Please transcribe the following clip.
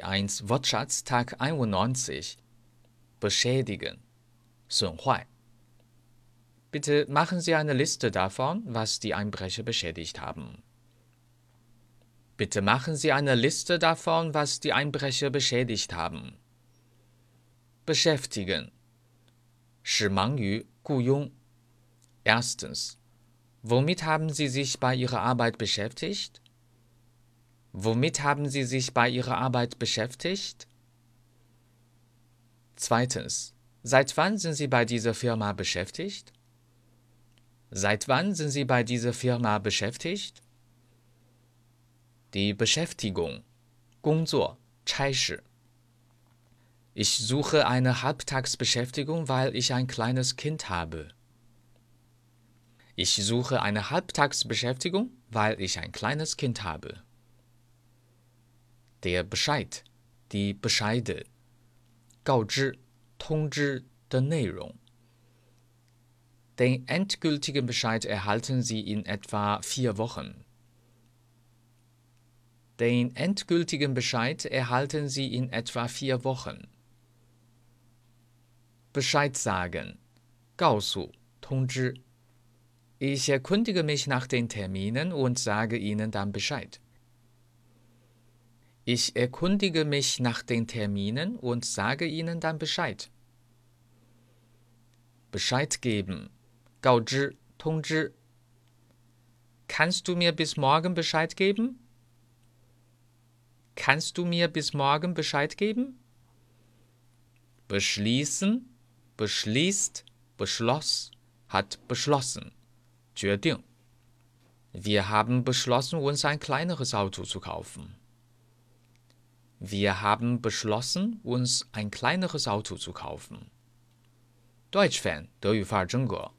1 Wortschatztag 91 Beschädigen, Sunhuai. Bitte machen Sie eine Liste davon, was die Einbrecher beschädigt haben. Bitte machen Sie eine Liste davon, was die Einbrecher beschädigt haben. Beschäftigen. Shimang Yu Guyung. Erstens. Womit haben Sie sich bei Ihrer Arbeit beschäftigt? Womit haben Sie sich bei Ihrer Arbeit beschäftigt? Zweitens. Seit wann sind Sie bei dieser Firma beschäftigt? Seit wann sind Sie bei dieser Firma beschäftigt? Die Beschäftigung. 工作,差事. Ich suche eine Halbtagsbeschäftigung, weil ich ein kleines Kind habe. Ich suche eine Halbtagsbeschäftigung, weil ich ein kleines Kind habe. Der Bescheid, die Bescheide, 告知、通知的内容。Den endgültigen Bescheid erhalten Sie in etwa vier Wochen. Den endgültigen Bescheid erhalten Sie in etwa vier Wochen. Bescheid sagen, 告诉、通知。Ich erkundige mich nach den Terminen und sage Ihnen dann Bescheid. Ich erkundige mich nach den Terminen und sage Ihnen dann Bescheid. Bescheid geben. 告知,通知. Kannst du mir bis morgen Bescheid geben? Kannst du mir bis morgen Bescheid geben? Beschließen, beschließt, beschloss, hat beschlossen. 决定. Wir haben beschlossen, uns ein kleineres Auto zu kaufen. Wir haben beschlossen, uns ein kleineres Auto zu kaufen. Deutsch Fan 德语范儿真格。